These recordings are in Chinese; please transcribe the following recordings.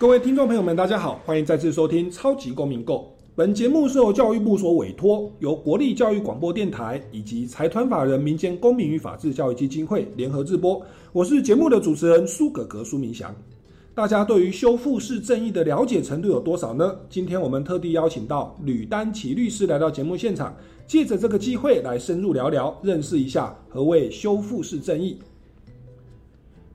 各位听众朋友们，大家好，欢迎再次收听《超级公民购》。本节目是由教育部所委托，由国立教育广播电台以及财团法人民间公民与法治教育基金会联合制播。我是节目的主持人苏格格苏明祥。大家对于修复式正义的了解程度有多少呢？今天我们特地邀请到吕丹奇律师来到节目现场，借着这个机会来深入聊聊，认识一下何谓修复式正义。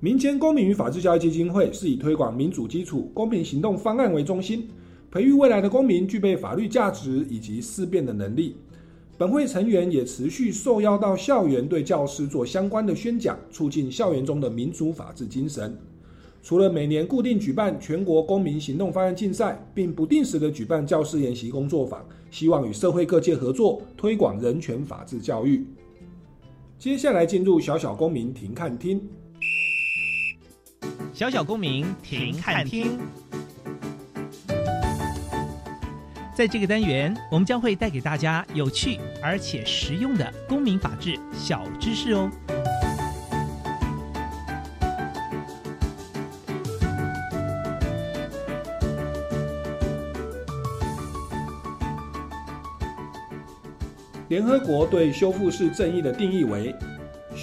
民间公民与法治教育基金会是以推广民主基础公民行动方案为中心，培育未来的公民具备法律价值以及思辨的能力。本会成员也持续受邀到校园对教师做相关的宣讲，促进校园中的民主法治精神。除了每年固定举办全国公民行动方案竞赛，并不定时的举办教师研习工作坊，希望与社会各界合作推广人权法治教育。接下来进入小小公民庭看厅。小小公民停看听，在这个单元，我们将会带给大家有趣而且实用的公民法治小知识哦。联合国对修复式正义的定义为。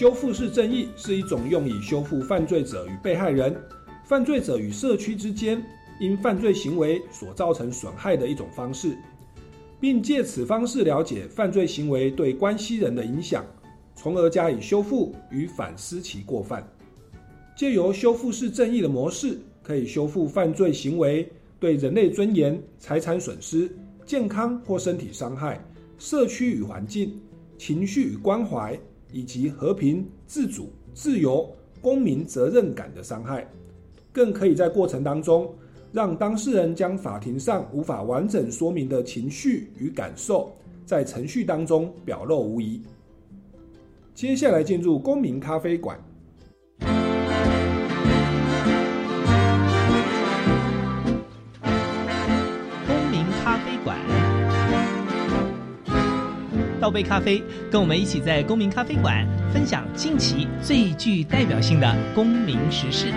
修复式正义是一种用以修复犯罪者与被害人、犯罪者与社区之间因犯罪行为所造成损害的一种方式，并借此方式了解犯罪行为对关系人的影响，从而加以修复与反思其过犯。借由修复式正义的模式，可以修复犯罪行为对人类尊严、财产损失、健康或身体伤害、社区与环境、情绪与关怀。以及和平、自主、自由、公民责任感的伤害，更可以在过程当中让当事人将法庭上无法完整说明的情绪与感受，在程序当中表露无遗。接下来进入公民咖啡馆。倒杯咖啡，跟我们一起在公民咖啡馆分享近期最具代表性的公民时事。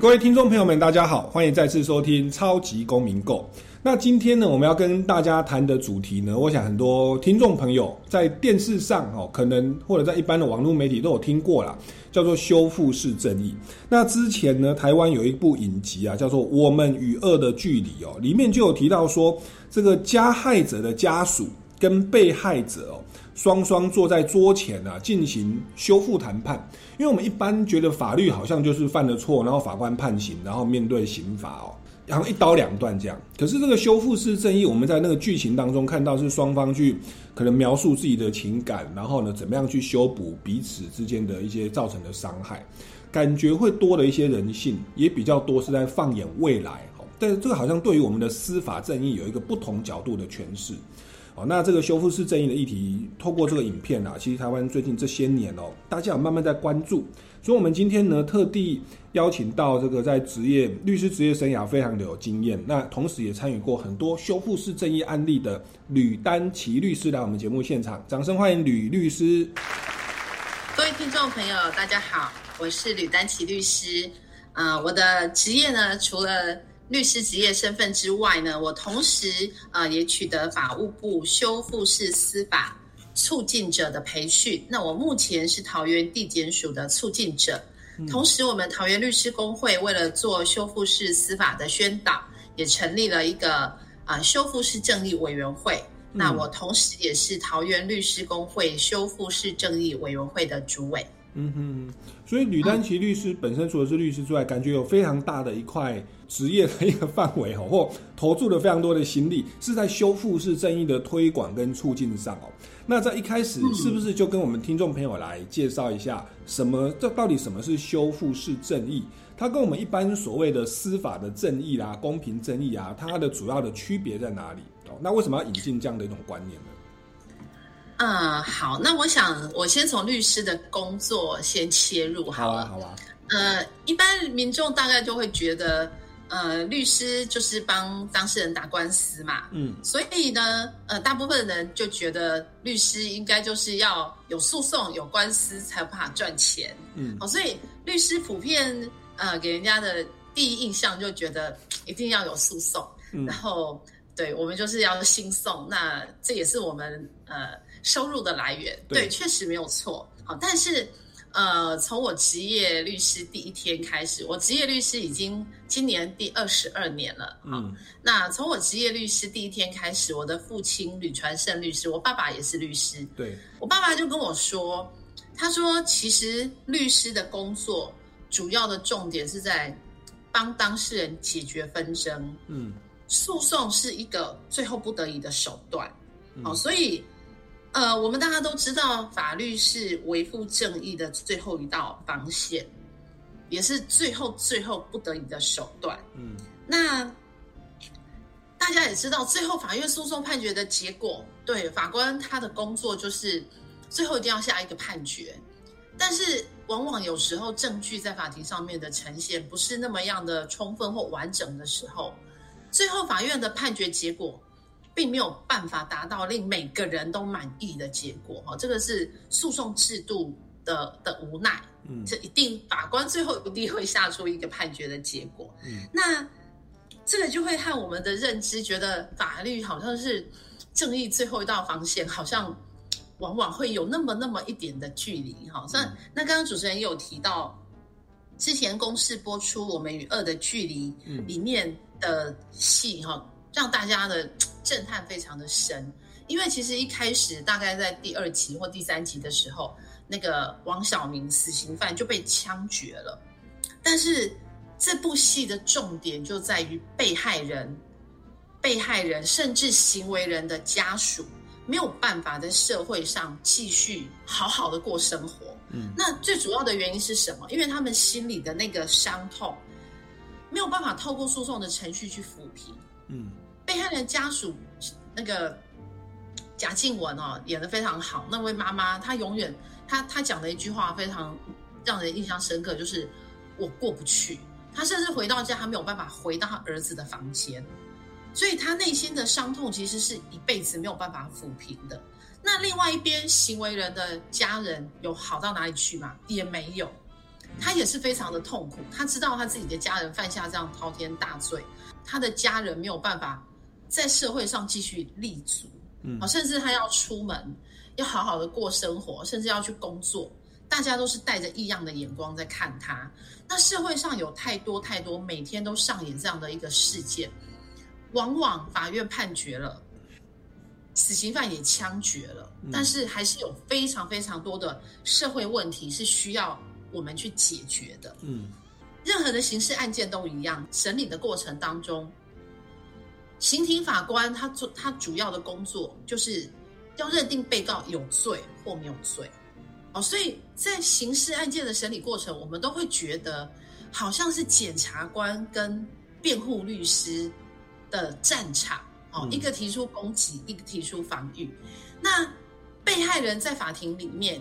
各位听众朋友们，大家好，欢迎再次收听超级公民购。那今天呢，我们要跟大家谈的主题呢，我想很多听众朋友在电视上哦，可能或者在一般的网络媒体都有听过啦，叫做修复式正义。那之前呢，台湾有一部影集啊，叫做《我们与恶的距离》哦，里面就有提到说，这个加害者的家属跟被害者哦，双双坐在桌前啊，进行修复谈判。因为我们一般觉得法律好像就是犯了错，然后法官判刑，然后面对刑罚哦。然后一刀两断这样，可是这个修复式正义，我们在那个剧情当中看到是双方去可能描述自己的情感，然后呢怎么样去修补彼此之间的一些造成的伤害，感觉会多了一些人性，也比较多是在放眼未来但是这个好像对于我们的司法正义有一个不同角度的诠释。好，那这个修复式正义的议题，透过这个影片啊，其实台湾最近这些年哦，大家有慢慢在关注。所以，我们今天呢，特地邀请到这个在职业律师职业生涯非常的有经验，那同时也参与过很多修复式正义案例的吕丹奇律师来我们节目现场，掌声欢迎吕律师。各位听众朋友，大家好，我是吕丹奇律师。啊，我的职业呢，除了律师职业身份之外呢，我同时啊也取得法务部修复式司法促进者的培训。那我目前是桃园地检署的促进者，同时我们桃园律师工会为了做修复式司法的宣导，也成立了一个啊修复式正义委员会。那我同时也是桃园律师工会修复式正义委员会的主委。嗯哼，所以吕丹奇律师本身除了是律师之外，感觉有非常大的一块职业的一个范围哦，或投注了非常多的心力，是在修复式正义的推广跟促进上哦。那在一开始，是不是就跟我们听众朋友来介绍一下，什么这到底什么是修复式正义？它跟我们一般所谓的司法的正义啦、公平正义啊，它的主要的区别在哪里？哦，那为什么要引进这样的一种观念呢？嗯，好，那我想我先从律师的工作先切入好了。好啊，好啊。呃，一般民众大概就会觉得，呃，律师就是帮当事人打官司嘛。嗯。所以呢，呃，大部分人就觉得律师应该就是要有诉讼、有官司才有办法赚钱。嗯。哦，所以律师普遍呃给人家的第一印象就觉得一定要有诉讼，然后对我们就是要兴讼，那这也是我们呃。收入的来源，对，确实没有错。好，但是，呃，从我职业律师第一天开始，我职业律师已经今年第二十二年了。嗯，那从我职业律师第一天开始，我的父亲吕传胜律师，我爸爸也是律师。对，我爸爸就跟我说，他说，其实律师的工作主要的重点是在帮当事人解决纷争。嗯，诉讼是一个最后不得已的手段。好，所以。呃，我们大家都知道，法律是维护正义的最后一道防线，也是最后最后不得已的手段。嗯，那大家也知道，最后法院诉讼判决的结果，对法官他的工作就是最后一定要下一个判决，但是往往有时候证据在法庭上面的呈现不是那么样的充分或完整的时候，最后法院的判决结果。并没有办法达到令每个人都满意的结果，哈，这个是诉讼制度的的无奈，嗯，这一定法官最后一定会下出一个判决的结果，嗯，那这个就会和我们的认知觉得法律好像是正义最后一道防线，好像往往会有那么那么一点的距离，哈，那那刚刚主持人也有提到，之前公视播出《我们与恶的距离》里面的戏，哈，让大家的。震撼非常的深，因为其实一开始大概在第二集或第三集的时候，那个王小明死刑犯就被枪决了。但是这部戏的重点就在于被害人、被害人甚至行为人的家属没有办法在社会上继续好好的过生活。嗯，那最主要的原因是什么？因为他们心里的那个伤痛没有办法透过诉讼的程序去抚平。嗯。被害人家属那个贾静雯哦，演的非常好。那位妈妈，她永远她她讲的一句话非常让人印象深刻，就是我过不去。她甚至回到家，她没有办法回到她儿子的房间，所以她内心的伤痛其实是一辈子没有办法抚平的。那另外一边，行为人的家人有好到哪里去吗？也没有，他也是非常的痛苦。他知道他自己的家人犯下这样滔天大罪，他的家人没有办法。在社会上继续立足，嗯，甚至他要出门，要好好的过生活，甚至要去工作，大家都是带着异样的眼光在看他。那社会上有太多太多每天都上演这样的一个事件，往往法院判决了，死刑犯也枪决了，但是还是有非常非常多的社会问题是需要我们去解决的。嗯，任何的刑事案件都一样，审理的过程当中。刑庭法官他做他主要的工作就是要认定被告有罪或没有罪，哦，所以在刑事案件的审理过程，我们都会觉得好像是检察官跟辩护律师的战场，哦，一个提出攻击，一个提出防御。那被害人在法庭里面，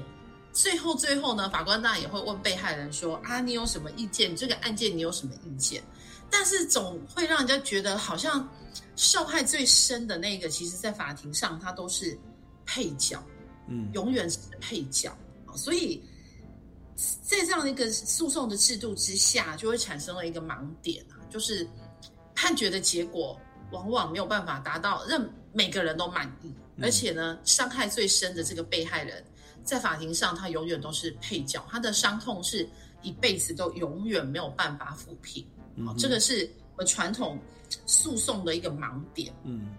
最后最后呢，法官当然也会问被害人说：“啊，你有什么意见？这个案件你有什么意见？”但是总会让人家觉得好像。受害最深的那个，其实，在法庭上，他都是配角，嗯，永远是配角所以，在这样的一个诉讼的制度之下，就会产生了一个盲点啊，就是判决的结果往往没有办法达到让每个人都满意，而且呢，伤害最深的这个被害人，在法庭上，他永远都是配角，他的伤痛是一辈子都永远没有办法抚平。好，这个是我们传统。诉讼的一个盲点，嗯，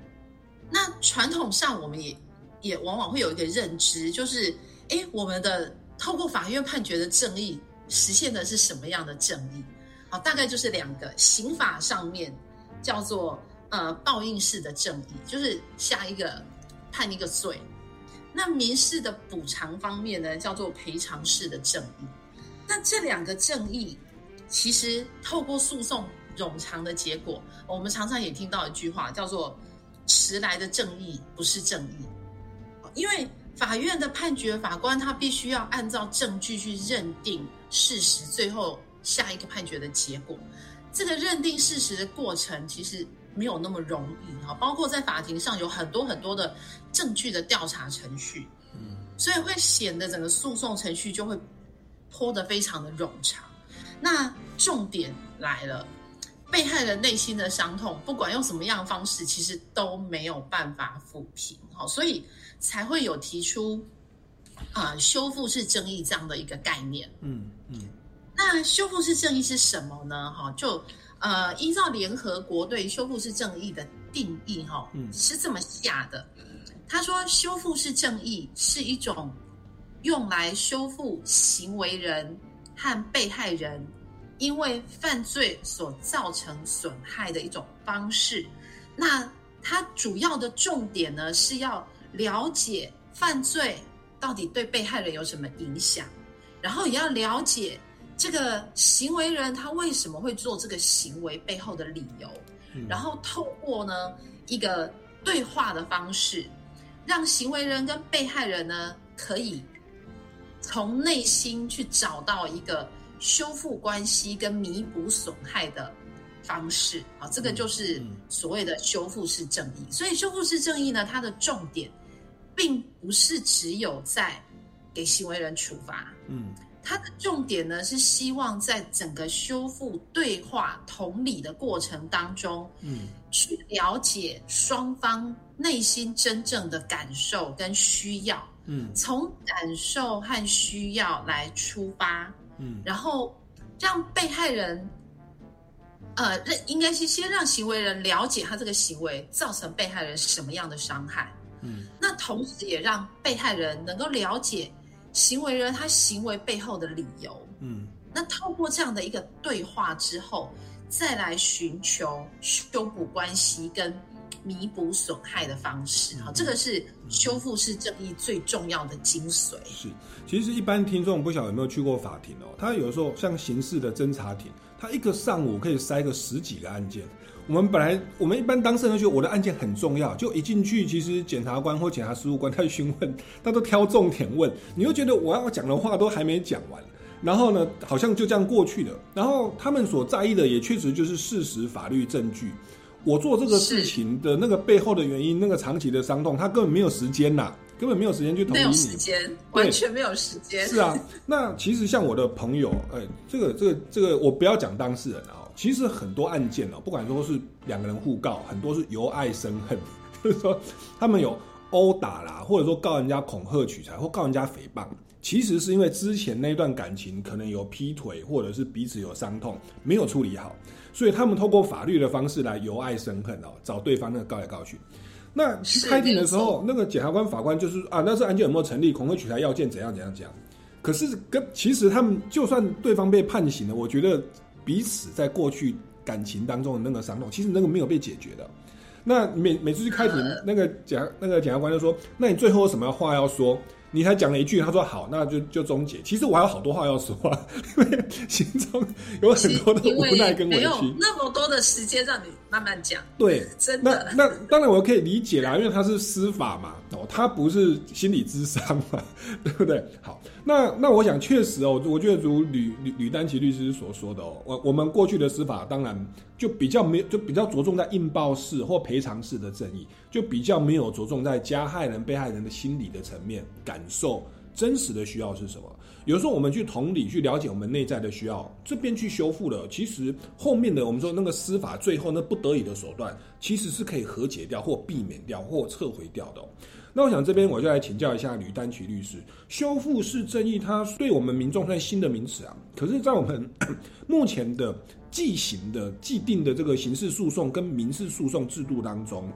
那传统上我们也也往往会有一个认知，就是，哎，我们的透过法院判决的正义，实现的是什么样的正义？好，大概就是两个，刑法上面叫做呃报应式的正义，就是下一个判一个罪，那民事的补偿方面呢，叫做赔偿式的正义。那这两个正义，其实透过诉讼冗长的结果，我们常常也听到一句话，叫做“迟来的正义不是正义”，因为法院的判决，法官他必须要按照证据去认定事实，最后下一个判决的结果。这个认定事实的过程，其实没有那么容易哈，包括在法庭上有很多很多的证据的调查程序，嗯，所以会显得整个诉讼程序就会。拖得非常的冗长，那重点来了，被害人内心的伤痛，不管用什么样的方式，其实都没有办法抚平，好，所以才会有提出啊修复式正义这样的一个概念。嗯嗯，那修复式正义是什么呢？哈，就呃依照联合国对修复式正义的定义，哈，是这么下的。他说，修复式正义是一种。用来修复行为人和被害人因为犯罪所造成损害的一种方式。那它主要的重点呢，是要了解犯罪到底对被害人有什么影响，然后也要了解这个行为人他为什么会做这个行为背后的理由，然后透过呢一个对话的方式，让行为人跟被害人呢可以。从内心去找到一个修复关系跟弥补损害的方式，啊，这个就是所谓的修复式正义。所以，修复式正义呢，它的重点并不是只有在给行为人处罚，嗯，它的重点呢是希望在整个修复对话同理的过程当中，嗯，去了解双方内心真正的感受跟需要。嗯，从感受和需要来出发，嗯，然后让被害人，呃，应该是先让行为人了解他这个行为造成被害人什么样的伤害，嗯，那同时也让被害人能够了解行为人他行为背后的理由，嗯，那透过这样的一个对话之后，再来寻求修补关系跟。弥补损害的方式，哈，这个是修复式正义最重要的精髓。是，其实一般听众不晓得有没有去过法庭哦，他有时候像刑事的侦查庭，他一个上午可以塞个十几个案件。我们本来我们一般当事人觉得我的案件很重要，就一进去，其实检察官或检察事务官他询问，他都挑重点问，你又觉得我要讲的话都还没讲完，然后呢，好像就这样过去了。然后他们所在意的也确实就是事实、法律、证据。我做这个事情的那个背后的原因，那个长期的伤痛，他根本没有时间呐，根本没有时间去同理你。没有时间，完全没有时间。是啊，那其实像我的朋友，哎，这个这个这个，我不要讲当事人啊，其实很多案件哦，不管说是两个人互告，很多是由爱生恨，就是说他们有殴打啦，或者说告人家恐吓取财，或告人家诽谤，其实是因为之前那段感情可能有劈腿，或者是彼此有伤痛，没有处理好。所以他们透过法律的方式来由爱生恨哦，找对方那个告来告去。那去开庭的时候，那个检察官、法官就是啊，那是案件有没有成立，恐吓取材要件怎样怎样讲。可是跟其实他们就算对方被判刑了，我觉得彼此在过去感情当中的那个伤痛，其实那个没有被解决的。那每每次去开庭，那个检那个检察官就说：“那你最后有什么话要说？”你才讲了一句，他说好，那就就终结。其实我还有好多话要说，因为心中有很多的无奈跟委屈。那么多的时间让你慢慢讲。对，真的。那那当然我可以理解啦，因为他是司法嘛，哦，他不是心理智商嘛，对不对？好，那那我想确实哦，我觉得如吕吕吕丹奇律师所说的哦，我我们过去的司法当然就比较没有就比较着重在应报式或赔偿式的正义，就比较没有着重在加害人被害人的心理的层面感。受真实的需要是什么？有时候我们去同理去了解我们内在的需要，这边去修复了，其实后面的我们说那个司法最后那不得已的手段，其实是可以和解掉或避免掉或撤回掉的。那我想这边我就来请教一下吕丹奇律师，修复式正义，它对我们民众算新的名词啊，可是，在我们 目前的既行的既定的这个刑事诉讼跟民事诉讼制度当中。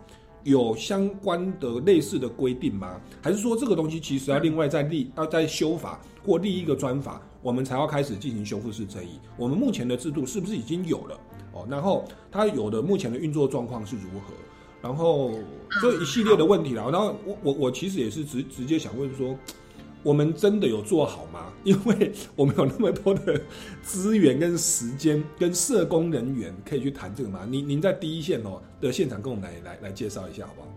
有相关的类似的规定吗？还是说这个东西其实要另外再立要再修法或立一个专法，我们才要开始进行修复式正义？我们目前的制度是不是已经有了？哦，然后它有的目前的运作状况是如何？然后这一系列的问题啦。然后我我我其实也是直直接想问说，我们真的有做好吗？因为我们有那么多的资源跟时间跟社工人员可以去谈这个吗？您您在第一线哦的现场跟我们来来来介绍一下好不好？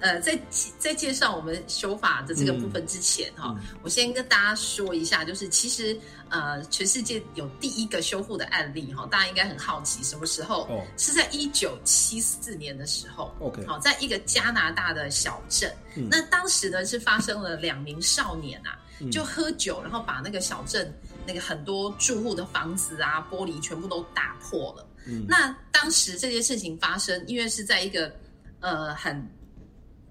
呃，在在介绍我们修法的这个部分之前哈，我先跟大家说一下，就是其实呃，全世界有第一个修复的案例哈，大家应该很好奇什么时候？哦，是在一九七四年的时候。OK，好，在一个加拿大的小镇，那当时呢是发生了两名少年啊，就喝酒，然后把那个小镇那个很多住户的房子啊玻璃全部都打破了。嗯，那当时这件事情发生，因为是在一个呃很。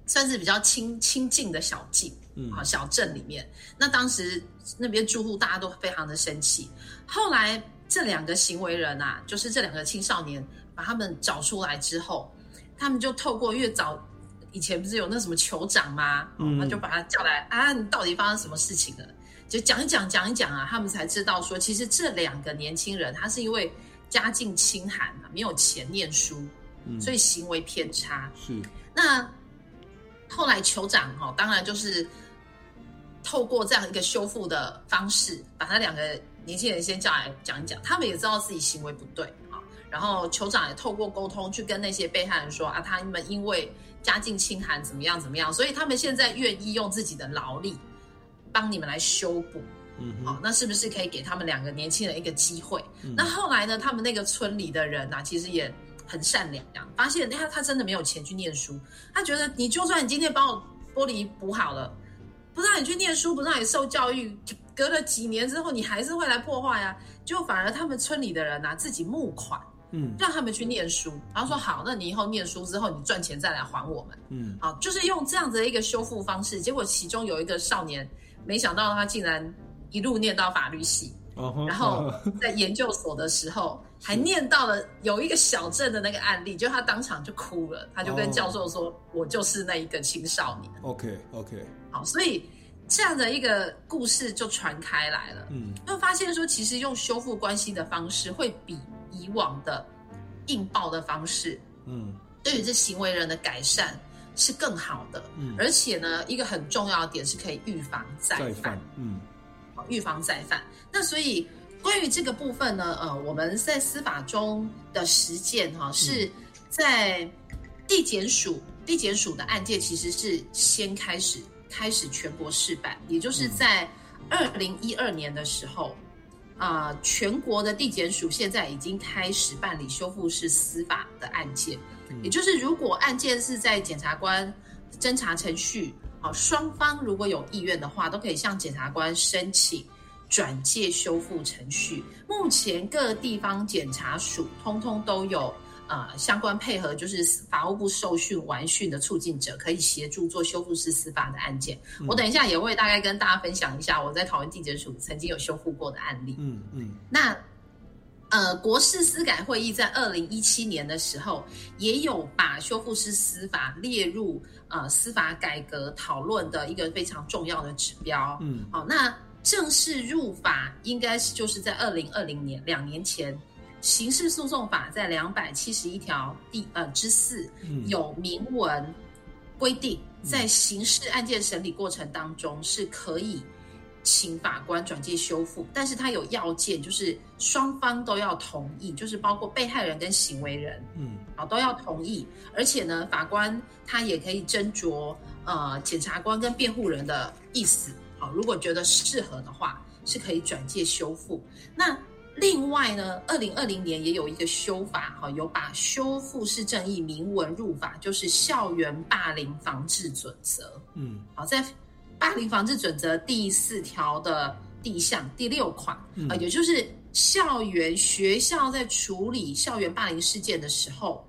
算是比较清清近的小径，嗯，好小镇里面。那当时那边住户大家都非常的生气。后来这两个行为人啊，就是这两个青少年，把他们找出来之后，他们就透过越早以前不是有那什么酋长吗？嗯，他就把他叫来啊，你到底发生什么事情了？就讲一讲讲一讲啊，他们才知道说，其实这两个年轻人他是因为家境清寒啊，没有钱念书，所以行为偏差。是那。后来酋长哈，当然就是透过这样一个修复的方式，把他两个年轻人先叫来讲一讲。他们也知道自己行为不对啊，然后酋长也透过沟通去跟那些被害人说啊，他们因为家境清寒怎么样怎么样，所以他们现在愿意用自己的劳力帮你们来修补。嗯，好，那是不是可以给他们两个年轻人一个机会？那后来呢，他们那个村里的人呢，其实也。很善良，发现他他真的没有钱去念书，他觉得你就算你今天帮我玻璃补好了，不让你去念书，不让你受教育，隔了几年之后，你还是会来破坏啊！就反而他们村里的人拿自己募款，嗯，让他们去念书，然后说好，那你以后念书之后，你赚钱再来还我们，嗯，好，就是用这样子的一个修复方式。结果其中有一个少年，没想到他竟然一路念到法律系。然后在研究所的时候，还念到了有一个小镇的那个案例，就他当场就哭了，他就跟教授说：“我就是那一个青少年。”OK OK，好，所以这样的一个故事就传开来了。嗯，就发现说，其实用修复关系的方式，会比以往的硬爆的方式，嗯，对于这行为人的改善是更好的。嗯，而且呢，一个很重要的点是可以预防再犯。嗯。预防再犯。那所以关于这个部分呢，呃，我们在司法中的实践哈，是在地检署，地检署的案件其实是先开始开始全国试办，也就是在二零一二年的时候，啊，全国的地检署现在已经开始办理修复式司法的案件，也就是如果案件是在检察官侦查程序。好，双方如果有意愿的话，都可以向检察官申请转介修复程序。目前各地方检察署通通都有呃相关配合，就是法务部受训完训的促进者，可以协助做修复式司法的案件。我等一下也会大概跟大家分享一下我在桃园地检署曾经有修复过的案例。嗯嗯，那。呃，国事司改会议在二零一七年的时候，也有把修复式司法列入呃司法改革讨论的一个非常重要的指标。嗯，好，那正式入法应该是就是在二零二零年两年前，刑事诉讼法在两百七十一条第呃之四有明文规定，在刑事案件审理过程当中是可以。请法官转介修复，但是他有要件，就是双方都要同意，就是包括被害人跟行为人，嗯，啊都要同意，而且呢，法官他也可以斟酌呃检察官跟辩护人的意思，好，如果觉得适合的话，是可以转介修复。那另外呢，二零二零年也有一个修法，哈，有把修复式正义明文入法，就是校园霸凌防治准则，嗯，好在。霸凌防治准则第四条的第一项第六款啊，也就是校园学校在处理校园霸凌事件的时候，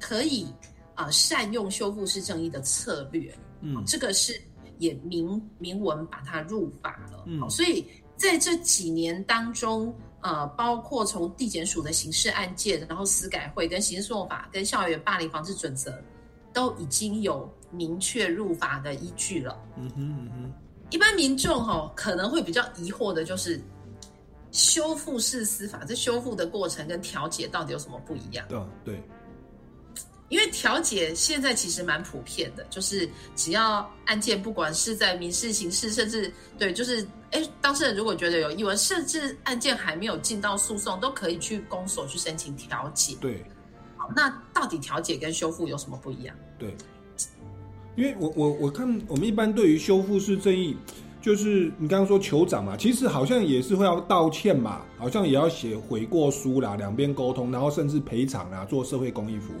可以啊善用修复式正义的策略。嗯，这个是也明明文把它入法了。嗯，所以在这几年当中，呃，包括从地检署的刑事案件，然后司改会跟刑事诉讼法跟校园霸凌防治准则，都已经有。明确入法的依据了。嗯哼嗯哼，一般民众哈可能会比较疑惑的就是，修复式司法这修复的过程跟调解到底有什么不一样？对对，因为调解现在其实蛮普遍的，就是只要案件不管是在民事、刑事，甚至对，就是哎，当事人如果觉得有疑问，甚至案件还没有进到诉讼，都可以去公所去申请调解。对，好，那到底调解跟修复有什么不一样？对，因为我我我看我们一般对于修复式正义。就是你刚刚说酋长嘛，其实好像也是会要道歉嘛，好像也要写悔过书啦，两边沟通，然后甚至赔偿啊，做社会公益服务，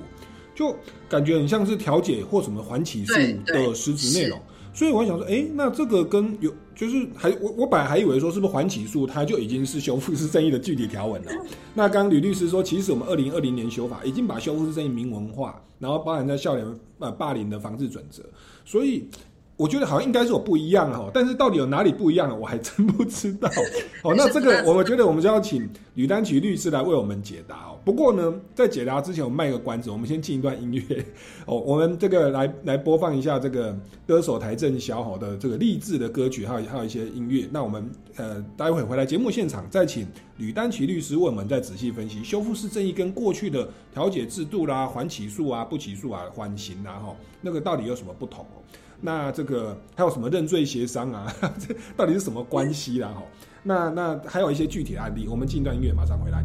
就感觉很像是调解或什么缓起诉的实质内容。所以我想说，哎，那这个跟有就是还我我本来还以为说是不是缓起诉，它就已经是修复式正义的具体条文了。那刚吕律师说，其实我们二零二零年修法已经把修复式正义明文化，然后包含在校园呃霸凌的防治准则，所以。我觉得好像应该是有不一样哈，但是到底有哪里不一样，我还真不知道。哦，那这个我们觉得我们就要请吕丹奇律师来为我们解答哦。不过呢，在解答之前，我们卖个关子，我们先进一段音乐哦。我们这个来来播放一下这个歌手台正小好的这个励志的歌曲，还有还有一些音乐。那我们呃，待会回来节目现场再请吕丹奇律师为我们再仔细分析修复式正义跟过去的调解制度啦、缓起诉啊、不起诉啊、缓刑啊哈，那个到底有什么不同哦？那这个还有什么认罪协商啊？这到底是什么关系啦？哈，那那还有一些具体的案例，我们进一段音乐，马上回来。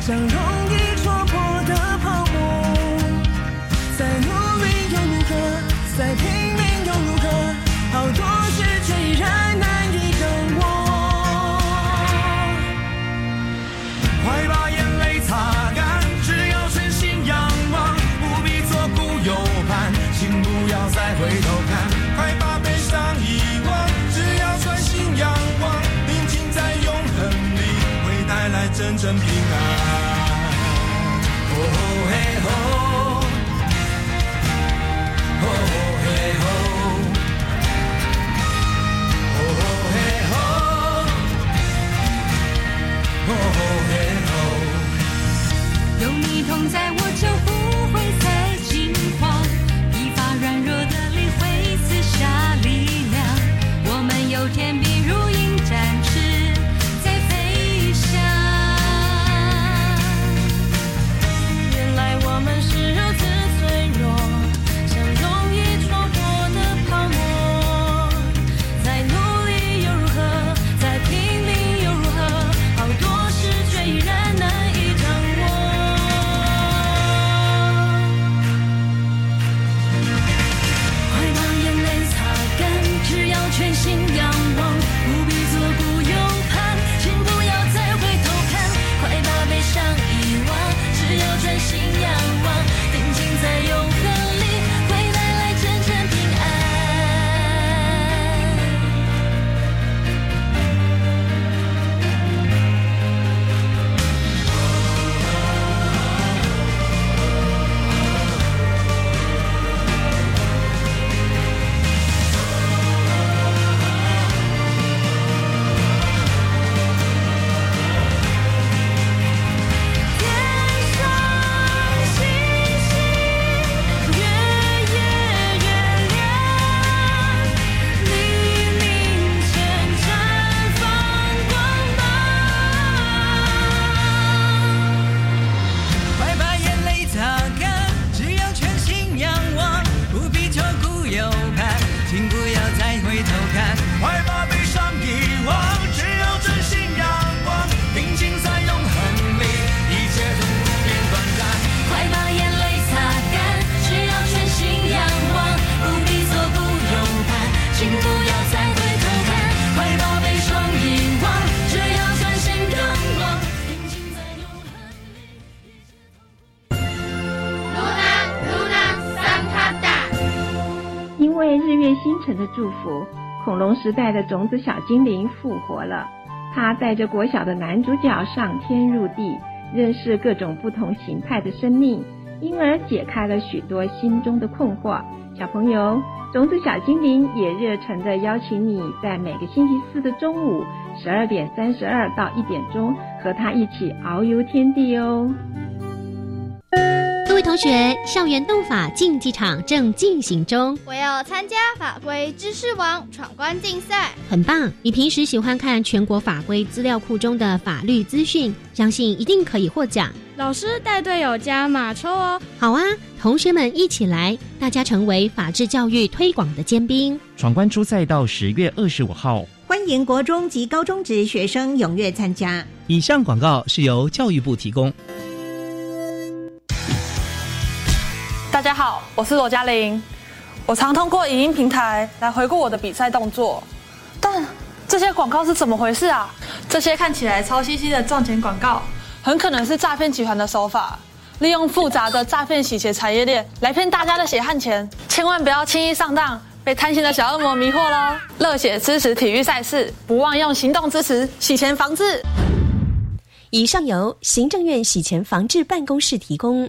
像融来真正平安。有你同在，龙时代的种子小精灵复活了。他带着国小的男主角上天入地，认识各种不同形态的生命，因而解开了许多心中的困惑。小朋友，种子小精灵也热诚地邀请你在每个星期四的中午十二点三十二到一点钟，和他一起遨游天地哦。同学，校园斗法竞技场正进行中，我要参加法规知识网闯关竞赛，很棒！你平时喜欢看全国法规资料库中的法律资讯，相信一定可以获奖。老师带队友加马抽哦！好啊，同学们一起来，大家成为法治教育推广的尖兵。闯关初赛到十月二十五号，欢迎国中及高中职学生踊跃参加。以上广告是由教育部提供。好，我是罗嘉玲。我常通过影音平台来回顾我的比赛动作，但这些广告是怎么回事啊？这些看起来超兮兮的赚钱广告，很可能是诈骗集团的手法，利用复杂的诈骗洗钱产业链来骗大家的血汗钱。千万不要轻易上当，被贪心的小恶魔迷惑喽！热血支持体育赛事，不忘用行动支持洗钱防治。以上由行政院洗钱防治办公室提供。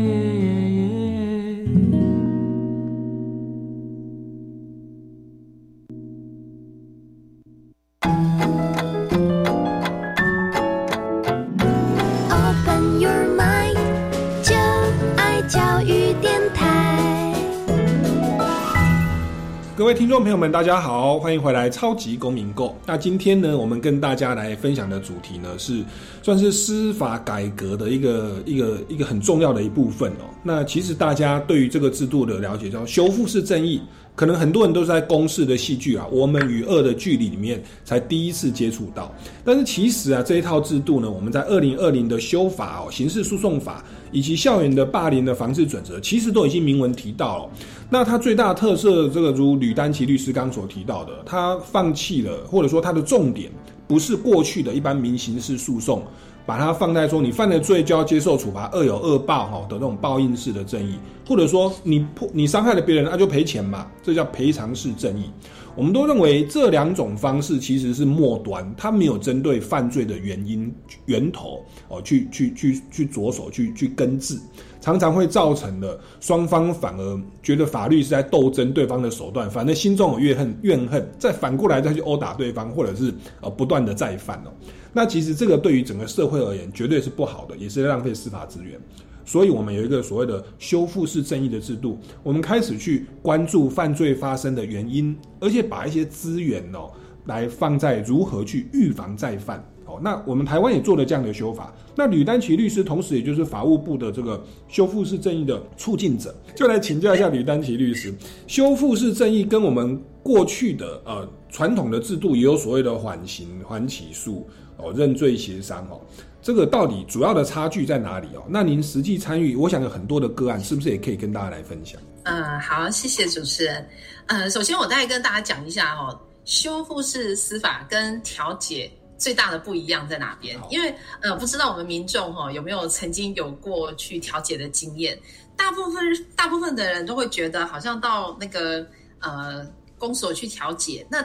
各位听众朋友们，大家好，欢迎回来《超级公民购》。那今天呢，我们跟大家来分享的主题呢，是算是司法改革的一个一个一个很重要的一部分哦。那其实大家对于这个制度的了解，叫修复式正义，可能很多人都是在公式的戏剧啊，《我们与恶的距离》里面才第一次接触到。但是其实啊，这一套制度呢，我们在二零二零的修法哦，刑事诉讼法以及校园的霸凌的防治准则，其实都已经明文提到了。那它最大特色，这个如吕丹奇律师刚所提到的，他放弃了，或者说它的重点不是过去的一般民刑事诉讼，把它放在说你犯了罪就要接受处罚，恶有恶报哈的那种报应式的正义，或者说你破你伤害了别人，那就赔钱嘛，这叫赔偿式正义。我们都认为这两种方式其实是末端，它没有针对犯罪的原因源头哦，去去去去着手去去根治，常常会造成的双方反而觉得法律是在斗争对方的手段，反正心中有怨恨怨恨，再反过来再去殴打对方，或者是呃不断的再犯哦。那其实这个对于整个社会而言，绝对是不好的，也是浪费司法资源。所以，我们有一个所谓的修复式正义的制度，我们开始去关注犯罪发生的原因，而且把一些资源哦，来放在如何去预防再犯。那我们台湾也做了这样的修法。那吕丹奇律师，同时也就是法务部的这个修复式正义的促进者，就来请教一下吕丹奇律师，修复式正义跟我们过去的呃传统的制度也有所谓的缓刑、缓起诉、哦认罪协商哦。这个到底主要的差距在哪里哦？那您实际参与，我想有很多的个案，是不是也可以跟大家来分享？嗯，好，谢谢主持人。呃，首先我大概跟大家讲一下哦，修复式司法跟调解最大的不一样在哪边？因为呃，不知道我们民众哈、哦、有没有曾经有过去调解的经验？大部分大部分的人都会觉得，好像到那个呃公所去调解，那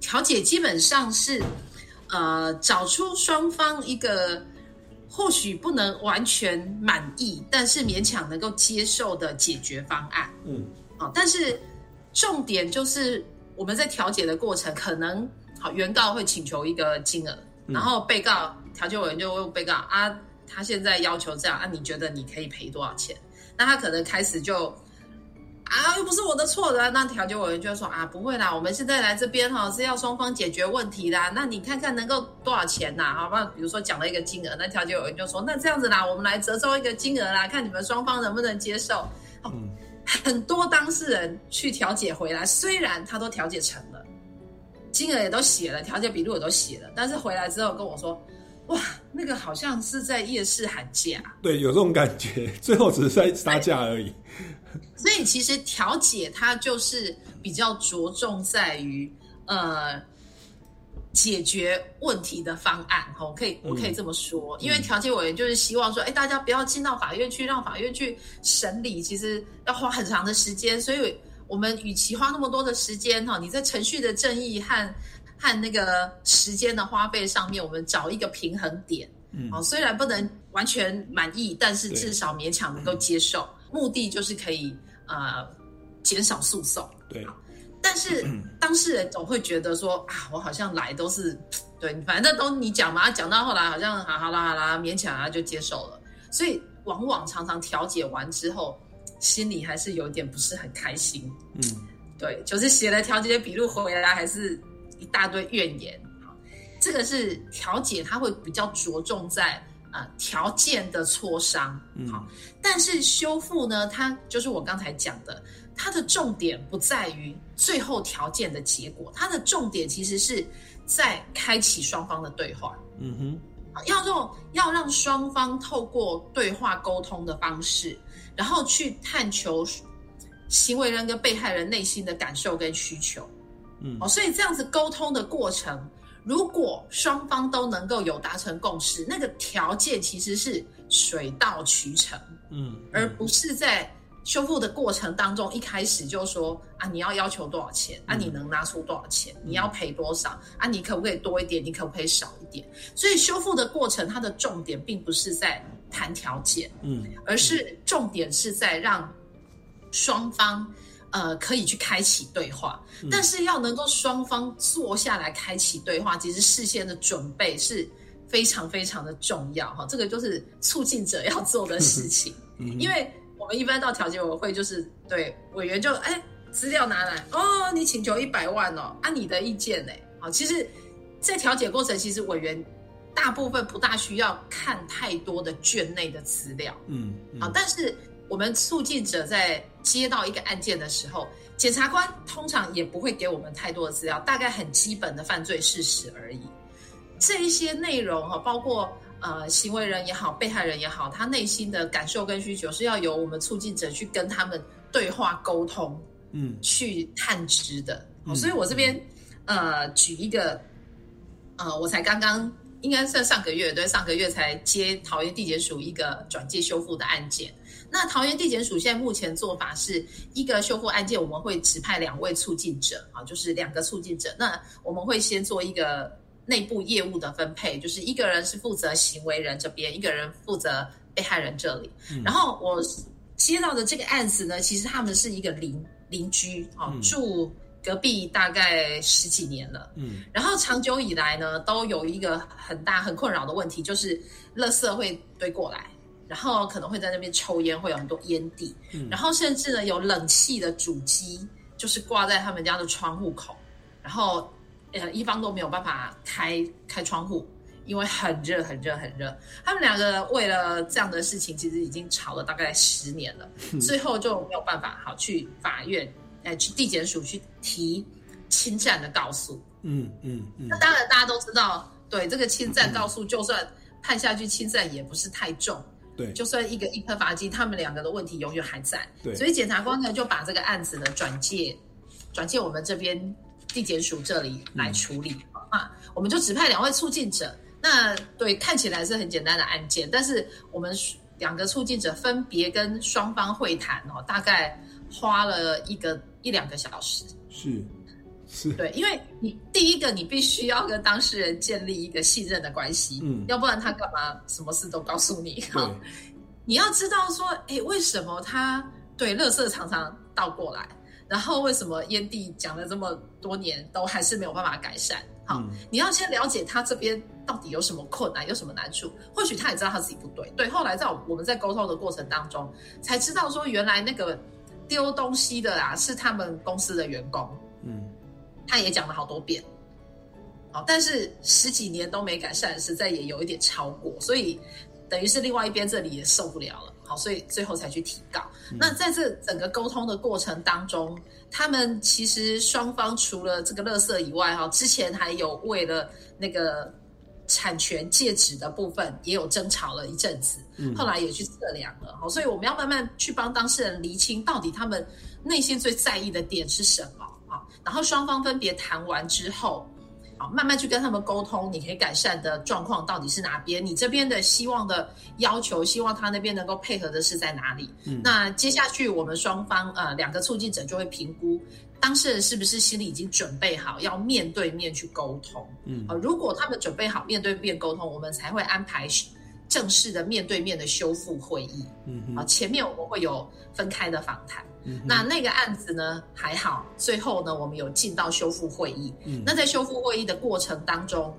调解基本上是呃找出双方一个。或许不能完全满意，但是勉强能够接受的解决方案。嗯，哦，但是重点就是我们在调解的过程，可能好原告会请求一个金额，然后被告调解委员就问被告啊，他现在要求这样啊，你觉得你可以赔多少钱？那他可能开始就。啊，又不是我的错的，那调解委员就说啊，不会啦，我们现在来这边哈是要双方解决问题啦。那你看看能够多少钱呐？好吧，比如说讲了一个金额，那调解委员就说，那这样子啦，我们来折中一个金额啦，看你们双方能不能接受。哦，很多当事人去调解回来，虽然他都调解成了，金额也都写了，调解笔录也都写了，但是回来之后跟我说，哇，那个好像是在夜市喊价。对，有这种感觉，最后只是在杀价而已。所以其实调解它就是比较着重在于呃解决问题的方案，可以我可以这么说，因为调解委员就是希望说，哎，大家不要进到法院去，让法院去审理，其实要花很长的时间，所以我们与其花那么多的时间，哈，你在程序的正义和和那个时间的花费上面，我们找一个平衡点，嗯哦，虽然不能完全满意，但是至少勉强能够接受。目的就是可以呃减少诉讼，对。但是 当事人总会觉得说啊，我好像来都是对，反正都你讲嘛，讲到后来好像好好啦好啦，勉强啊就接受了。所以往往常常调解完之后，心里还是有点不是很开心。嗯，对，就是写了调解笔录回来，还是一大堆怨言。好，这个是调解，它会比较着重在。呃，条件的磋商，好，但是修复呢，它就是我刚才讲的，它的重点不在于最后条件的结果，它的重点其实是在开启双方的对话。嗯哼，要让要让双方透过对话沟通的方式，然后去探求行为人跟被害人内心的感受跟需求。嗯，哦，所以这样子沟通的过程。如果双方都能够有达成共识，那个条件其实是水到渠成，嗯，而不是在修复的过程当中一开始就说啊，你要要求多少钱？啊，你能拿出多少钱，你要赔多少？啊，你可不可以多一点，你可不可以少一点？所以修复的过程，它的重点并不是在谈条件，嗯，而是重点是在让双方。呃，可以去开启对话，但是要能够双方坐下来开启对话，其实事先的准备是非常非常的重要哈。这个就是促进者要做的事情，因为我们一般到调解委员会，就是对委员就哎资料拿来哦，你请求一百万哦，按你的意见呢，好，其实，在调解过程，其实委员大部分不大需要看太多的卷内的资料，嗯，好，但是。我们促进者在接到一个案件的时候，检察官通常也不会给我们太多的资料，大概很基本的犯罪事实而已。这一些内容哈，包括呃行为人也好，被害人也好，他内心的感受跟需求是要由我们促进者去跟他们对话沟通，嗯，去探知的。所以我这边呃举一个，呃，我才刚刚应该是上个月对，上个月才接桃园地检署一个转介修复的案件。那桃园地检署现在目前做法是一个修复案件，我们会指派两位促进者啊，就是两个促进者。那我们会先做一个内部业务的分配，就是一个人是负责行为人这边，一个人负责被害人这里。然后我接到的这个案子呢，其实他们是一个邻邻居啊，住隔壁大概十几年了。嗯，然后长久以来呢，都有一个很大很困扰的问题，就是垃圾会堆过来。然后可能会在那边抽烟，会有很多烟蒂。嗯，然后甚至呢，有冷气的主机就是挂在他们家的窗户口，然后呃，一方都没有办法开开窗户，因为很热很热很热。他们两个为了这样的事情，其实已经吵了大概十年了，最后就没有办法好去法院，哎，去地检署去提侵占的告诉。嗯嗯嗯。那当然大家都知道，对这个侵占告诉，就算判下去侵占也不是太重。对，就算一个一颗罚金，他们两个的问题永远还在。对，所以检察官呢就把这个案子呢转介，转介我们这边地检署这里来处理啊。我们就指派两位促进者。那对，看起来是很简单的案件，但是我们两个促进者分别跟双方会谈哦，大概花了一个一两个小时。是。是对，因为你第一个，你必须要跟当事人建立一个信任的关系，嗯，要不然他干嘛什么事都告诉你？哈，你要知道说，哎，为什么他对乐色常常倒过来，然后为什么烟蒂讲了这么多年都还是没有办法改善？好，你要先了解他这边到底有什么困难，有什么难处，或许他也知道他自己不对。对，后来在我们在沟通的过程当中，才知道说，原来那个丢东西的啊，是他们公司的员工，嗯。他也讲了好多遍，好，但是十几年都没改善，实在也有一点超过，所以等于是另外一边这里也受不了了，好，所以最后才去提告。那在这整个沟通的过程当中，他们其实双方除了这个垃圾以外，哈，之前还有为了那个产权戒指的部分也有争吵了一阵子，嗯后来也去测量了，好，所以我们要慢慢去帮当事人厘清到底他们内心最在意的点是什么啊，然后双方分别谈完之后。好，慢慢去跟他们沟通，你可以改善的状况到底是哪边？你这边的希望的要求，希望他那边能够配合的是在哪里？嗯那接下去我们双方呃两个促进者就会评估当事人是不是心里已经准备好要面对面去沟通。嗯呃，如果他们准备好面对面沟通，我们才会安排正式的面对面的修复会议。嗯啊，前面我们会有分开的访谈。嗯那那个案子呢还好，最后呢我们有进到修复会议。嗯那在修复会议的过程当中，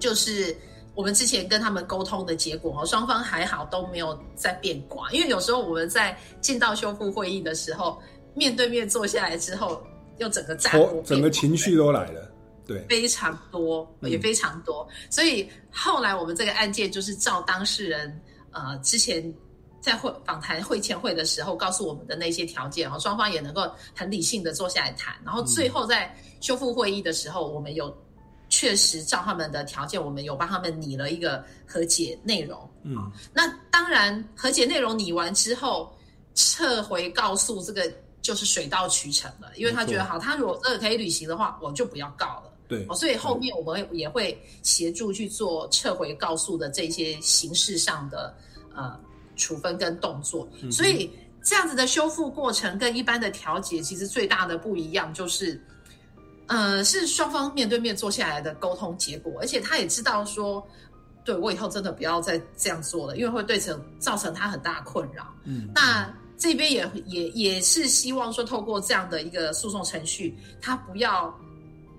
就是我们之前跟他们沟通的结果哦，双方还好都没有在变卦。因为有时候我们在进到修复会议的时候，面对面坐下来之后，又整个炸锅整个情绪都来了，对，非常多，嗯也非常多。所以后来我们这个案件就是照当事人呃之前在会访谈会前会的时候告诉我们的那些条件哦，双方也能够很理性的坐下来谈，然后最后在修复会议的时候，我们有确实照他们的条件，我们有帮他们拟了一个和解内容。嗯那当然，和解内容拟完之后，撤回告诉这个就是水到渠成了，因为他觉得好，他如果这个可以履行的话，我就不要告了。对哦，所以后面我们会也会协助去做撤回告诉的这些形式上的呃处分跟动作。嗯所以这样子的修复过程跟一般的调解，其实最大的不一样就是，呃，是双方面对面坐下来的沟通结果，而且他也知道说，对我以后真的不要再这样做了，因为会对成造成他很大的困扰。嗯那这边也也也是希望说，透过这样的一个诉讼程序，他不要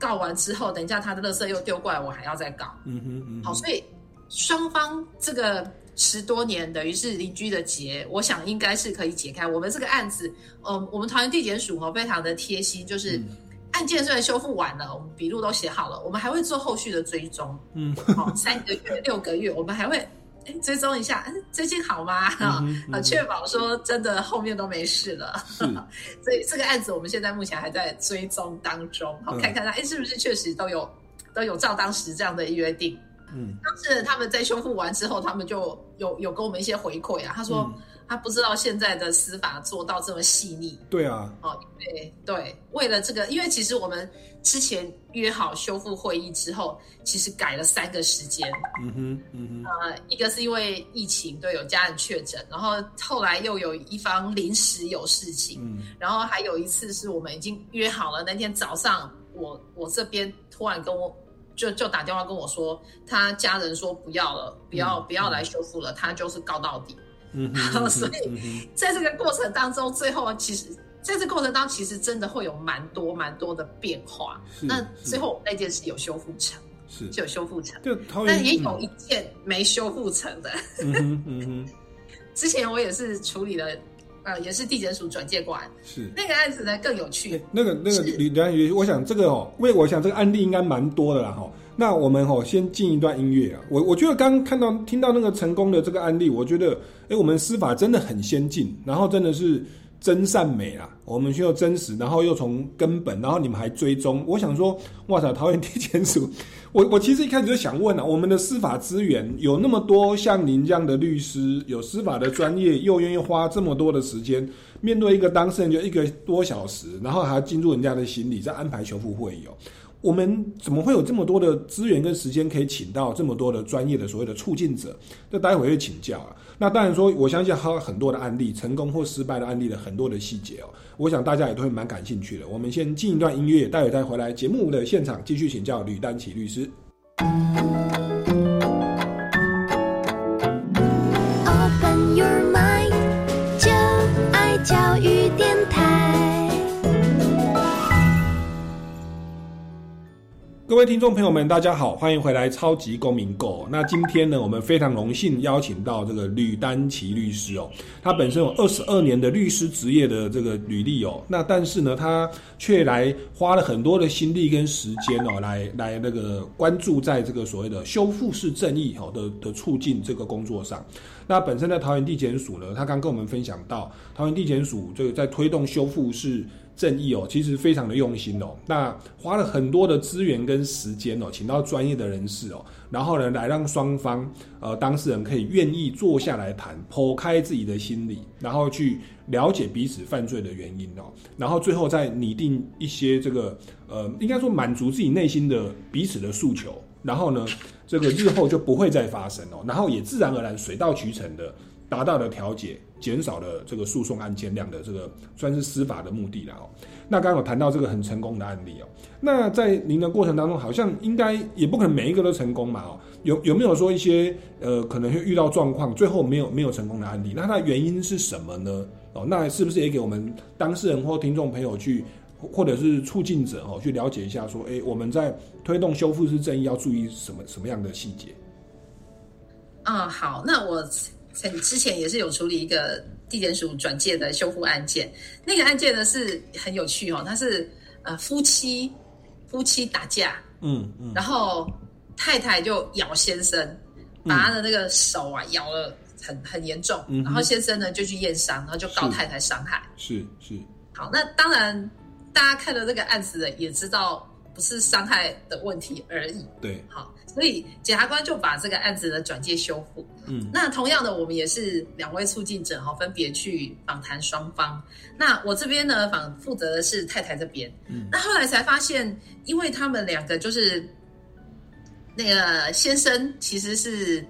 告完之后，等一下他的垃圾又丢过来，我还要再告。嗯哼嗯哼，好，所以双方这个十多年等于是邻居的结，我想应该是可以解开。我们这个案子，嗯，我们桃园地检署哦非常的贴心，就是嗯案件虽然修复完了，我们笔录都写好了，我们还会做后续的追踪。嗯，好，三个月、六个月，我们还会哎追踪一下，哎最近好吗？啊、确保说真的后面都没事了。是 所以这个案子我们现在目前还在追踪当中，好、嗯看看他哎是不是确实都有都有照当时这样的约定。嗯当事人他们在修复完之后，他们就有有给我们一些回馈啊，他说、嗯他不知道现在的司法做到这么细腻。对啊，哦，对对，为了这个，因为其实我们之前约好修复会议之后，其实改了三个时间。嗯哼嗯哼呃，一个是因为疫情，对，有家人确诊，然后后来又有一方临时有事情，嗯然后还有一次是我们已经约好了，那天早上我我这边突然跟我就就打电话跟我说，他家人说不要了，不要、不要来修复了，他就是告到底。嗯哼，所以在这个过程当中，最后其实在这个过程当中，其实真的会有蛮多蛮多的变化。那最后那件事有修复成，是就有修复成，就，但也有一件没修复成的。嗯哼嗯 之前我也是处理了，呃，也是地检署转介过来是。那个案子呢更有趣。那个那个是吕梁宇，我想这个哦，因为我想这个案例应该蛮多的啦哈。那我们哦先进一段音乐啊。我我觉得刚看到听到那个成功的这个案例，我觉得哎，我们司法真的很先进，然后真的是真善美啊。我们需要真实，然后又从根本，然后你们还追踪。我想说，哇塞，桃园地检署，我我其实一开始就想问啊，我们的司法资源有那么多像您这样的律师，有司法的专业，又愿意花这么多的时间，面对一个当事人就一个多小时，然后还要进入人家的心里，再安排修复会议哦。我们怎么会有这么多的资源跟时间可以请到这么多的专业的所谓的促进者？那待会会请教啊。那当然说，我相信还有很多的案例，成功或失败的案例的很多的细节哦，我想大家也都会蛮感兴趣的。我们先进一段音乐，待会再回来节目的现场继续请教吕丹奇律师。各位听众朋友们，大家好，欢迎回来《超级公民购》。那今天呢，我们非常荣幸邀请到这个吕丹奇律师哦，他本身有二十二年的律师职业的这个履历哦，那但是呢，他却来花了很多的心力跟时间哦，来来那个关注在这个所谓的修复式正义哦的的促进这个工作上。那本身在桃园地检署呢，他刚跟我们分享到，桃园地检署这个在推动修复式正义哦，其实非常的用心哦，那花了很多的资源跟时间哦，请到专业的人士哦，然后呢，来让双方呃当事人可以愿意坐下来谈，剖开自己的心理，然后去了解彼此犯罪的原因哦，然后最后再拟定一些这个呃，应该说满足自己内心的彼此的诉求，然后呢，这个日后就不会再发生哦，然后也自然而然水到渠成的达到了调解。减少了这个诉讼案件量的这个算是司法的目的了哦。那刚刚有谈到这个很成功的案例哦。那在您的过程当中，好像应该也不可能每一个都成功嘛哦。有有没有说一些呃可能会遇到状况，最后没有没有成功的案例？那它原因是什么呢？哦，那是不是也给我们当事人或听众朋友去，或者是促进者哦，去了解一下说，哎，我们在推动修复式正义要注意什么什么样的细节？嗯，好，那我。之前也是有处理一个地检署转介的修复案件，那个案件呢是很有趣哦，他是呃夫妻夫妻打架，嗯嗯，然后太太就咬先生，把他的那个手啊咬了很很严重，然后先生呢就去验伤，然后就告太太伤害，是是，好，那当然大家看了这个案子的也知道不是伤害的问题而已，对，好。所以检察官就把这个案子的转介修复。嗯，那同样的，我们也是两位促进者哈，分别去访谈双方。那我这边呢，访负责的是太太这边。嗯，那后来才发现，因为他们两个就是那个先生其实是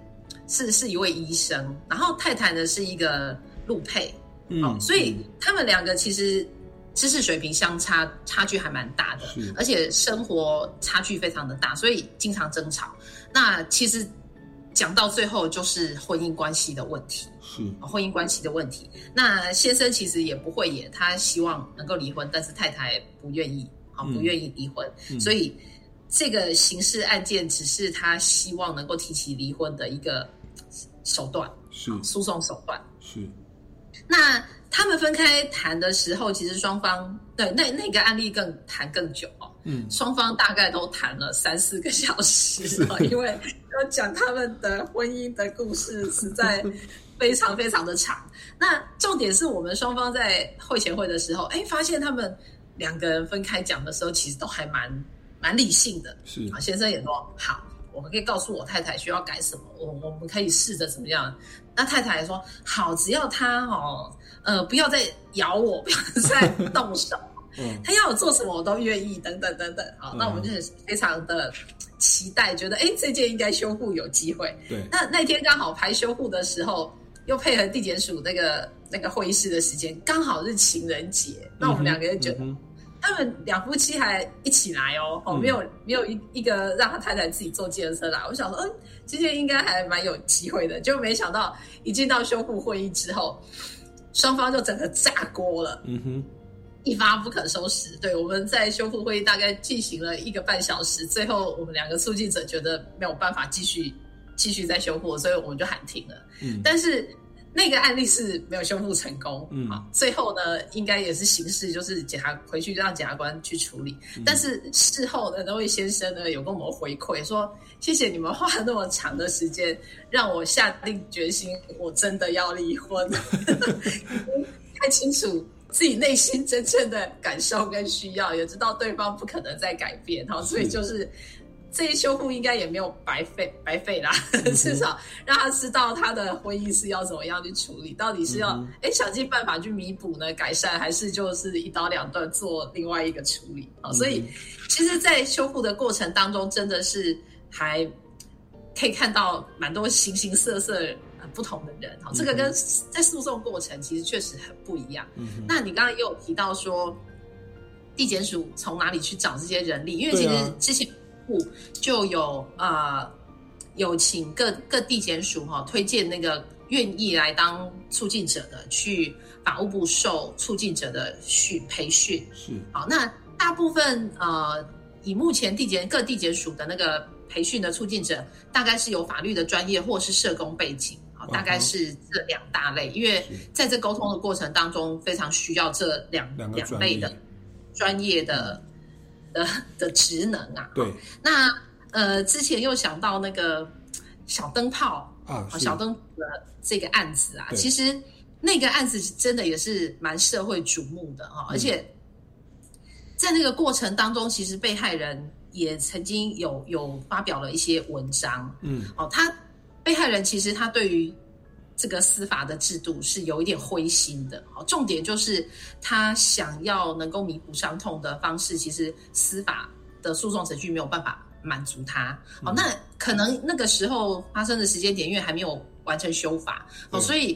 是是一位医生，然后太太呢是一个路配。嗯，所以他们两个其实。知识水平相差差距还蛮大的，而且生活差距非常的大，所以经常争吵。那其实讲到最后就是婚姻关系的问题，是。婚姻关系的问题。那先生其实也不会演，他希望能够离婚，但是太太不愿意，好不愿意离婚，所以这个刑事案件只是他希望能够提起离婚的一个手段，是。诉讼手段，是。那。他们分开谈的时候，其实双方对那那个案例更谈更久哦。嗯，双方大概都谈了三四个小时，因为要讲他们的婚姻的故事，实在非常非常的长。那重点是我们双方在会前会的时候，哎，发现他们两个人分开讲的时候，其实都还蛮蛮理性的。是啊，先生也说好，我们可以告诉我太太需要改什么，我我们可以试着怎么样。那太太也说好，只要他哦。呃，不要再咬我，不要再动手。嗯，他要我做什么，我都愿意。等等等等，好，那我们就是非常的期待，觉得哎，这件应该修护有机会。对，那那天刚好排修护的时候，又配合地检署那个那个会议室的时间，刚好是情人节。那我们两个人觉得，他们两夫妻还一起来哦，哦，没有没有一一个让他太太自己坐计程车来。我想说，嗯，今天应该还蛮有机会的，就没想到一进到修复会议之后。双方就整个炸锅了，嗯哼，一发不可收拾。对，我们在修复会议大概进行了一个半小时，最后我们两个促进者觉得没有办法继续继续再修复，所以我们就喊停了。嗯，但是那个案例是没有修复成功，嗯，好，最后呢，应该也是形式，就是检察回去让检察官去处理。但是事后的那位先生呢，有跟我们回馈说。谢谢你们花那么长的时间，让我下定决心，我真的要离婚。太清楚自己内心真正的感受跟需要，也知道对方不可能再改变，哈，所以就是这一修复应该也没有白费，白费啦。至少让他知道他的婚姻是要怎么样去处理，到底是要哎想尽办法去弥补呢，改善，还是就是一刀两断做另外一个处理啊？所以其实，在修复的过程当中，真的是。还可以看到蛮多形形色色、不同的人哈，这个跟在诉讼过程其实确实很不一样。嗯那你刚刚也有提到说，地检署从哪里去找这些人力？因为其实之前部就有啊，有请各各地检署哈推荐那个愿意来当促进者的，去法务部受促进者的训培训。是好，那大部分呃，以目前地检各地检署的那个。培训的促进者大概是有法律的专业或是社工背景，啊，大概是这两大类。因为在这沟通的过程当中，非常需要这两两类的专业的的的职能啊。对。那呃，之前又想到那个小灯泡啊，小灯的这个案子啊，其实那个案子真的也是蛮社会瞩目的啊，而且在那个过程当中，其实被害人也曾经有有发表了一些文章，嗯，哦，他被害人其实他对于这个司法的制度是有一点灰心的，好，重点就是他想要能够弥补伤痛的方式，其实司法的诉讼程序没有办法满足他，好，那可能那个时候发生的时间点，因为还没有完成修法，好，所以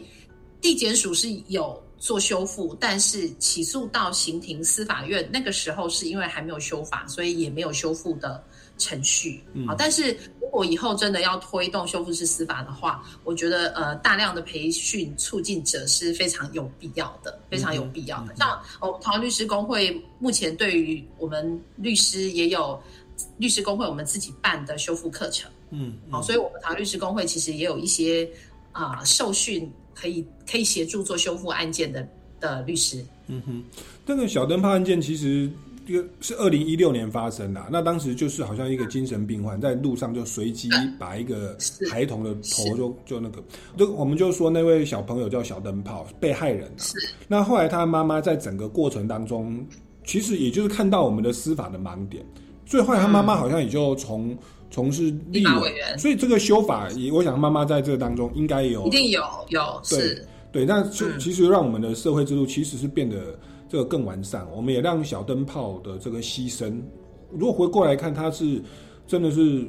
地检署是有做修复，但是起诉到刑庭司法院那个时候是因为还没有修法，所以也没有修复的程序。嗯好、但是如果以后真的要推动修复式司法的话，我觉得呃大量的培训促进者是非常有必要的，非常有必要的。像哦，台湾律师工会目前对于我们律师也有律师工会我们自己办的修复课程。嗯，好、所以我们台湾律师工会其实也有一些啊、受训可以可以协助做修复案件的的律师。嗯哼，这个小灯泡案件其实这个是二零一六年发生的啊、那当时就是好像一个精神病患在路上就随机把一个孩童的头就就那个，就我们就说那位小朋友叫小灯泡被害人啊。是。那后来他妈妈在整个过程当中，其实也就是看到我们的司法的盲点，所以后来他妈妈好像也就从从事立立法委委员。所以这个修法也，我想妈妈在这个当中应该有一定有有对是。对，那就嗯。其实让我们的社会制度其实是变得这个更完善，我们也让小灯泡的这个牺牲，如果回过来看，他是真的是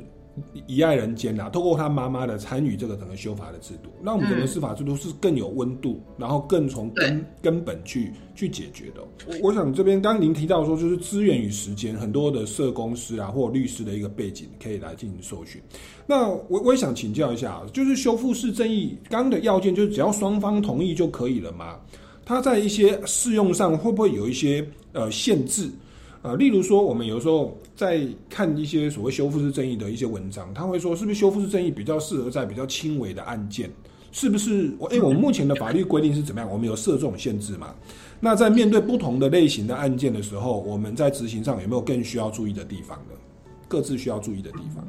一爱人间呐、透过他妈妈的参与，这个整个修法的制度，让我们整个嗯司法制度是更有温度，然后更从根根本去去解决的。我我想这边刚刚您提到说，就是资源与时间，很多的社公司啊或律师的一个背景可以来进行受训。那我我也想请教一下，就是修复式正义刚刚的要件，就是只要双方同意就可以了吗？它在一些适用上会不会有一些呃限制？呃，例如说，我们有时候在看一些所谓修复式正义的一些文章，他会说，是不是修复式正义比较适合在比较轻微的案件？是不是？我哎，我们目前的法律规定是怎么样？我们有设这种限制吗？那在面对不同的类型的案件的时候，我们在执行上有没有更需要注意的地方呢？各自需要注意的地方。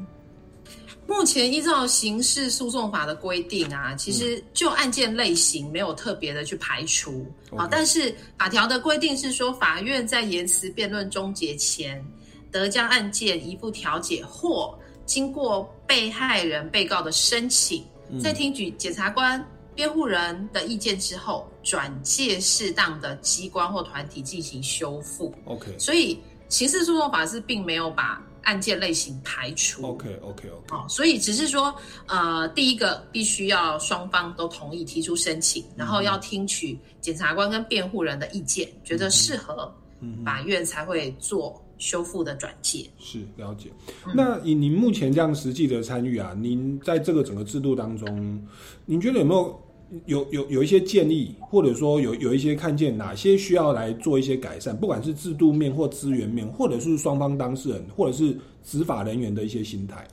目前依照刑事诉讼法的规定啊，其实就案件类型没有特别的去排除。啊但是法条的规定是说，法院在言辞辩论终结前，得将案件移步调解或经过被害人、被告的申请，嗯。在听取检察官、辩护人的意见之后，转介适当的机关或团体进行修复。OK 所以刑事诉讼法是并没有把案件类型排除。OK OK OK，哦，所以只是说，呃，第一个必须要双方都同意提出申请，然后要听取检察官跟辩护人的意见，觉得适合，嗯法院才会做修复的转介。是了解。嗯那以您目前这样实际的参与啊，您在这个整个制度当中，您觉得有没有有有有一些建议，或者说有有一些看见哪些需要来做一些改善，不管是制度面或资源面，或者是双方当事人或者是执法人员的一些心态？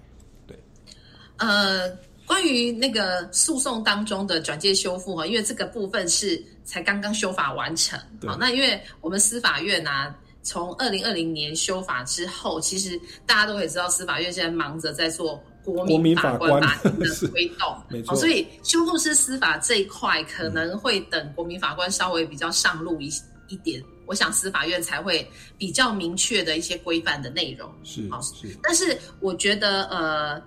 对呃，关于那个诉讼当中的转介修复哈，因为这个部分是才刚刚修法完成，好，那因为我们司法院啊，从二零二零年修法之后，其实大家都可以知道，司法院现在忙着在做国国民民法法官官法庭的 推动，没错。好所以修复式司法这一块可能会等国民法官稍微比较上路一一点，我想司法院才会比较明确的一些规范的内容。是好是。但是我觉得，呃，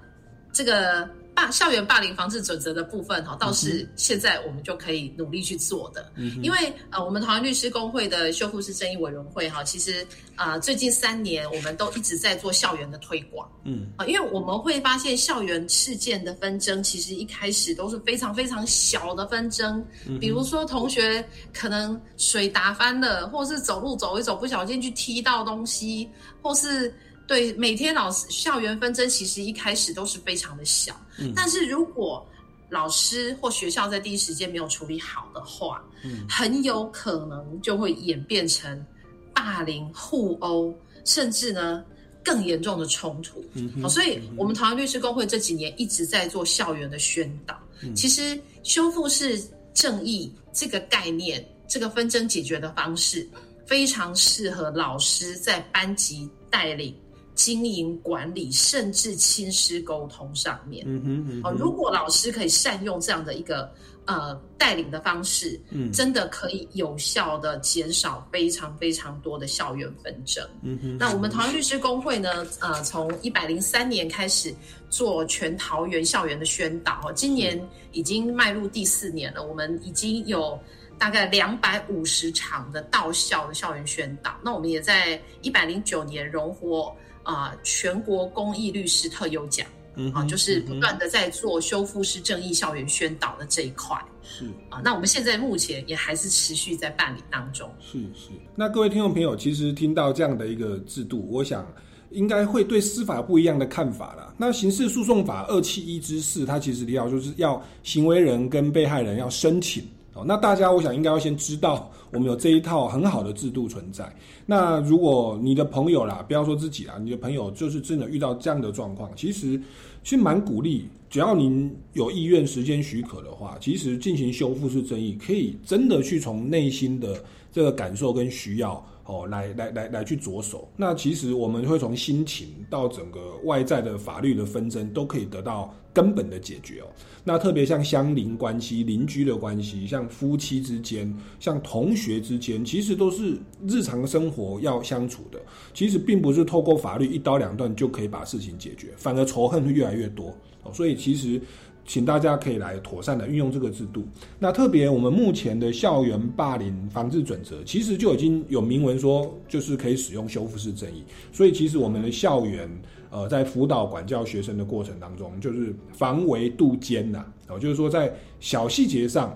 这个霸校园霸凌防治准则的部分哈，倒是现在我们就可以努力去做的。嗯因为呃，我们台湾律师工会的修复式正义委员会哈，其实呃最近三年我们都一直在做校园的推广。嗯。啊，因为我们会发现校园事件的纷争，其实一开始都是非常非常小的纷争，嗯比如说同学可能水打翻了，或是走路走一走不小心去踢到东西，或是对每天老师校园纷争，其实一开始都是非常的小，嗯但是如果老师或学校在第一时间没有处理好的话，嗯很有可能就会演变成霸凌、互殴，甚至呢更严重的冲突。好，所以我们台湾律师工会这几年一直在做校园的宣导。嗯其实修复式正义这个概念，这个纷争解决的方式，非常适合老师在班级带领经营管理，甚至亲师沟通上面。嗯哼嗯哦，哼，如果老师可以善用这样的一个呃带领的方式，嗯真的可以有效的减少非常非常多的校园纷争。嗯哼，那我们桃园律师工会呢，呃，从一百零三年开始做全桃园校园的宣导，哦今年已经迈入第四年了，我们已经有大概两百五十场的到校的校园宣导。那我们也在一百零九年荣获啊、全国公益律师特优奖。啊，嗯哼就是不断的在做修复式正义校园宣导的这一块是。啊。那我们现在目前也还是持续在办理当中。是是，那各位听众朋友，其实听到这样的一个制度，我想应该会对司法不一样的看法啦。那刑事诉讼法二七一之四，它其实要就是要行为人跟被害人要申请哦。那大家我想应该要先知道，我们有这一套很好的制度存在。那如果你的朋友啦，不要说自己啦，你的朋友就是真的遇到这样的状况，其实其实蛮鼓励，只要您有意愿、时间许可的话，其实进行修复式正义，可以真的去从内心的这个感受跟需要哦，来来来来去着手。那其实我们会从心情到整个外在的法律的纷争，都可以得到根本的解决哦。那特别像相邻关系、邻居的关系，像夫妻之间、像同学之间，其实都是日常生活要相处的。其实并不是透过法律一刀两断就可以把事情解决，反而仇恨会越来越多。哦，所以其实。请大家可以来妥善的运用这个制度。那特别我们目前的校园霸凌防治准则，其实就已经有明文说，就是可以使用修复式正义。所以其实我们的校园，呃，在辅导管教学生的过程当中，就是防微杜渐呐、哦，就是说在小细节上，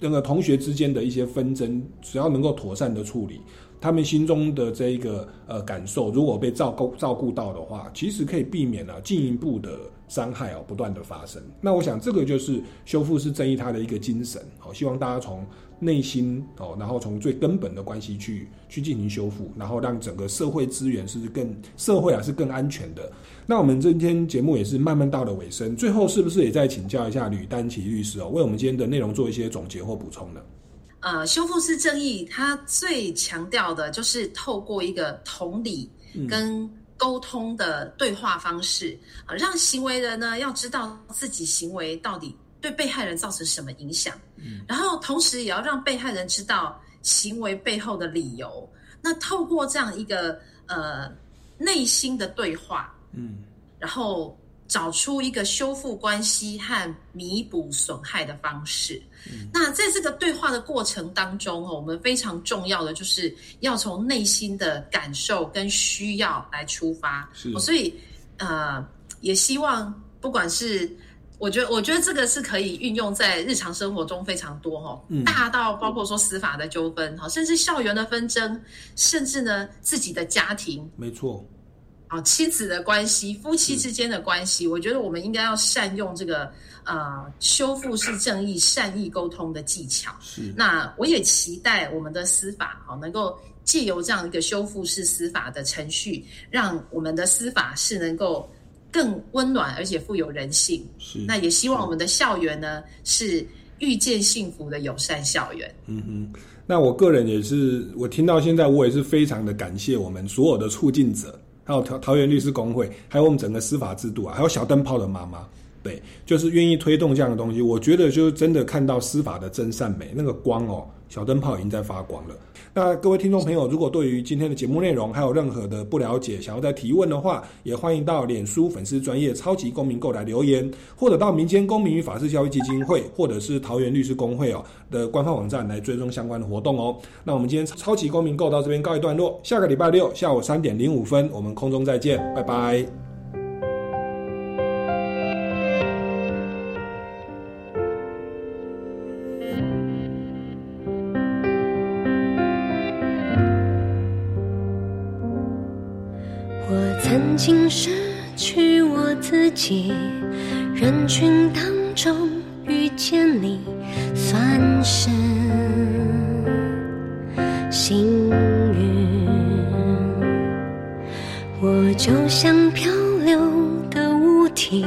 那个同学之间的一些纷争，只要能够妥善的处理，他们心中的这一个呃感受，如果被照顾照顾到的话，其实可以避免了进一步的伤害哦不断的发生。那我想这个就是修复式正义它的一个精神哦，希望大家从内心哦，然后从最根本的关系去去进行修复，然后让整个社会资源是更社会啊是更安全的。那我们今天节目也是慢慢到了尾声，最后是不是也再请教一下吕丹奇律师哦，为我们今天的内容做一些总结或补充呢？呃，修复式正义它最强调的就是透过一个同理跟沟通的对话方式，啊、让行为人呢要知道自己行为到底对被害人造成什么影响，嗯然后同时也要让被害人知道行为背后的理由。那透过这样一个呃内心的对话，嗯，然后找出一个修复关系和弥补损害的方式。那在这个对话的过程当中，哦，我们非常重要的就是要从内心的感受跟需要来出发。是。哦所以呃，也希望不管是。我觉得，我觉得这个是可以运用在日常生活中非常多哈、嗯。大到包括说司法的纠纷哈，甚至校园的纷争，甚至呢自己的家庭。没错，啊，妻子的关系、夫妻之间的关系，我觉得我们应该要善用这个呃修复式正义、善意沟通的技巧。是那我也期待我们的司法好能够借由这样一个修复式司法的程序，让我们的司法是能够更温暖而且富有人性。是那也希望我们的校园呢是遇见幸福的友善校园。嗯哼，那我个人也是，我听到现在，我也是非常的感谢我们所有的促进者，还有桃桃园律师公会，还有我们整个司法制度啊，还有小灯泡的妈妈，对，就是愿意推动这样的东西。我觉得就是真的看到司法的真善美，那个光哦，小灯泡已经在发光了。那各位听众朋友，如果对于今天的节目内容还有任何的不了解，想要再提问的话，也欢迎到脸书粉丝专业超级公民购来留言，或者到民间公民与法治教育基金会，或者是桃园律师工会哦的官方网站来追踪相关的活动哦。那我们今天超级公民购到这边告一段落，下个礼拜六下午三点零五分，我们空中再见，拜拜。竟失去我自己，人群当中遇见你，算是幸运。我就像漂流的物体，